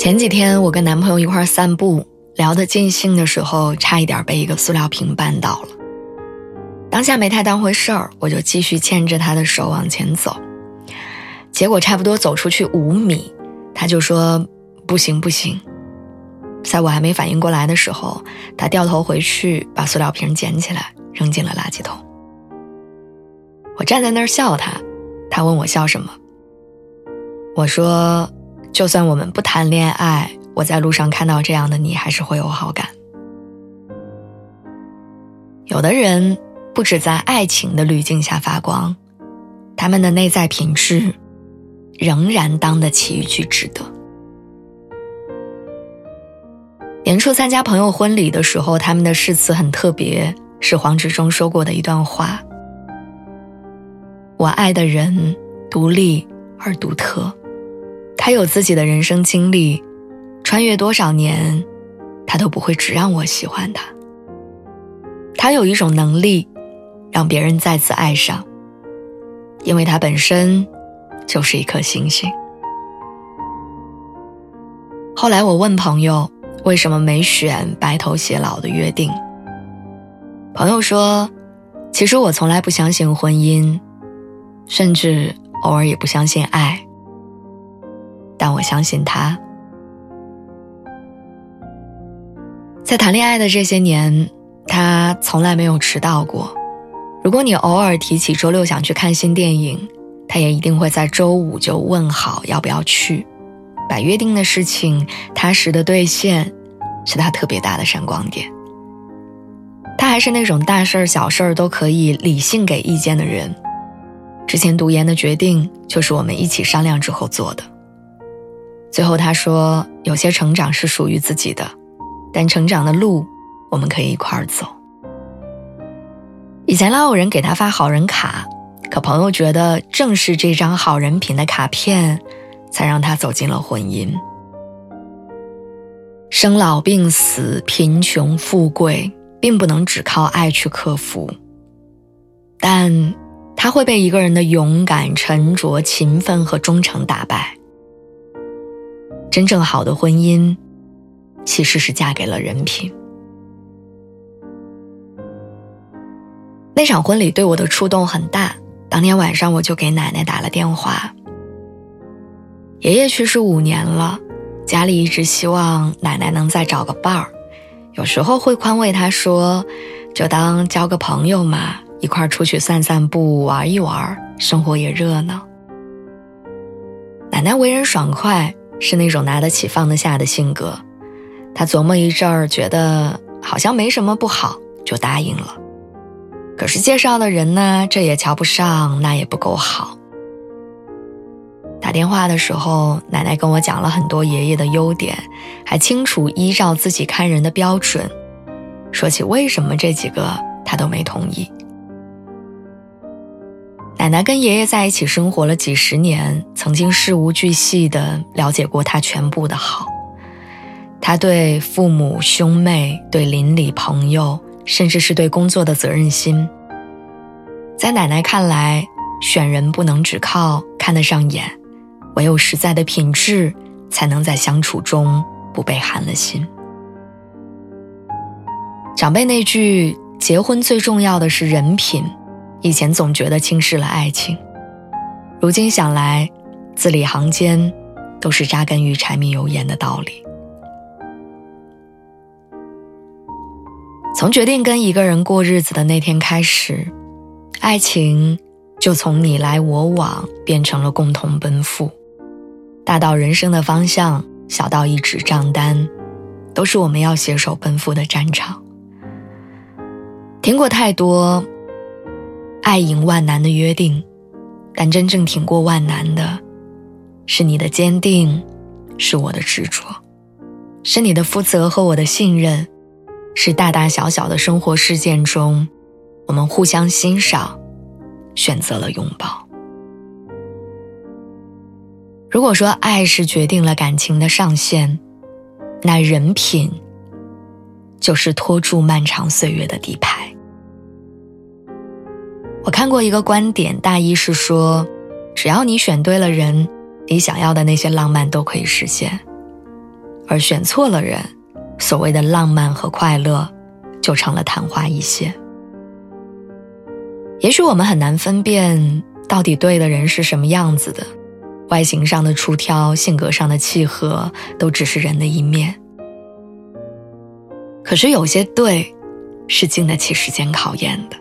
前几天我跟男朋友一块散步，聊得尽兴的时候，差一点被一个塑料瓶绊倒了。当下没太当回事儿，我就继续牵着他的手往前走。结果差不多走出去五米，他就说：“不行不行。”在我还没反应过来的时候，他掉头回去把塑料瓶捡起来扔进了垃圾桶。我站在那儿笑他，他问我笑什么？我说。就算我们不谈恋爱，我在路上看到这样的你，还是会有好感。有的人不止在爱情的滤镜下发光，他们的内在品质仍然当得起一句值得。年初参加朋友婚礼的时候，他们的誓词很特别，是黄执中说过的一段话：“我爱的人独立而独特。”他有自己的人生经历，穿越多少年，他都不会只让我喜欢他。他有一种能力，让别人再次爱上，因为他本身就是一颗星星。后来我问朋友，为什么没选白头偕老的约定？朋友说，其实我从来不相信婚姻，甚至偶尔也不相信爱。但我相信他，在谈恋爱的这些年，他从来没有迟到过。如果你偶尔提起周六想去看新电影，他也一定会在周五就问好要不要去。把约定的事情踏实的兑现，是他特别大的闪光点。他还是那种大事儿、小事儿都可以理性给意见的人。之前读研的决定，就是我们一起商量之后做的。最后他说：“有些成长是属于自己的，但成长的路，我们可以一块儿走。”以前老有人给他发好人卡，可朋友觉得正是这张好人品的卡片，才让他走进了婚姻。生老病死、贫穷富贵，并不能只靠爱去克服，但他会被一个人的勇敢、沉着、勤奋和忠诚打败。真正好的婚姻，其实是嫁给了人品。那场婚礼对我的触动很大，当天晚上我就给奶奶打了电话。爷爷去世五年了，家里一直希望奶奶能再找个伴儿，有时候会宽慰她说：“就当交个朋友嘛，一块儿出去散散步，玩一玩，生活也热闹。”奶奶为人爽快。是那种拿得起放得下的性格，他琢磨一阵儿，觉得好像没什么不好，就答应了。可是介绍的人呢，这也瞧不上，那也不够好。打电话的时候，奶奶跟我讲了很多爷爷的优点，还清楚依照自己看人的标准，说起为什么这几个他都没同意。奶奶跟爷爷在一起生活了几十年，曾经事无巨细地了解过他全部的好。他对父母兄妹、对邻里朋友，甚至是对工作的责任心，在奶奶看来，选人不能只靠看得上眼，唯有实在的品质，才能在相处中不被寒了心。长辈那句“结婚最重要的是人品”。以前总觉得轻视了爱情，如今想来，字里行间都是扎根于柴米油盐的道理。从决定跟一个人过日子的那天开始，爱情就从你来我往变成了共同奔赴。大到人生的方向，小到一纸账单，都是我们要携手奔赴的战场。听过太多。爱赢万难的约定，但真正挺过万难的，是你的坚定，是我的执着，是你的负责和我的信任，是大大小小的生活事件中，我们互相欣赏，选择了拥抱。如果说爱是决定了感情的上限，那人品就是拖住漫长岁月的底牌。我看过一个观点，大意是说，只要你选对了人，你想要的那些浪漫都可以实现；而选错了人，所谓的浪漫和快乐就成了昙花一现。也许我们很难分辨到底对的人是什么样子的。外形上的出挑，性格上的契合，都只是人的一面。可是有些对，是经得起时间考验的。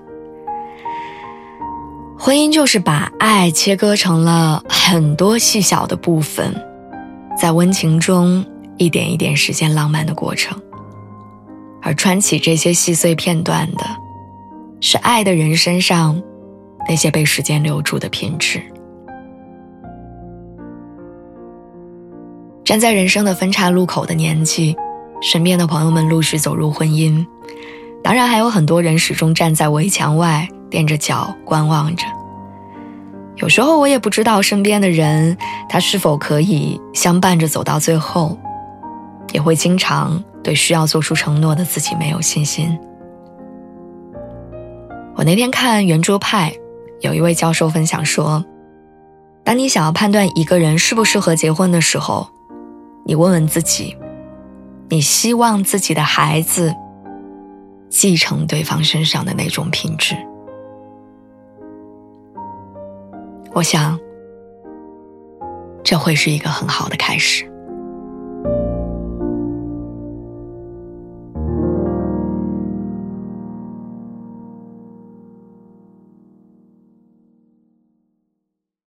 婚姻就是把爱切割成了很多细小的部分，在温情中一点一点实现浪漫的过程。而穿起这些细碎片段的，是爱的人身上那些被时间留住的品质。站在人生的分岔路口的年纪，身边的朋友们陆续走入婚姻，当然还有很多人始终站在围墙外，踮着脚观望着。有时候我也不知道身边的人他是否可以相伴着走到最后，也会经常对需要做出承诺的自己没有信心。我那天看圆桌派，有一位教授分享说，当你想要判断一个人适不适合结婚的时候。你问问自己，你希望自己的孩子继承对方身上的那种品质？我想，这会是一个很好的开始。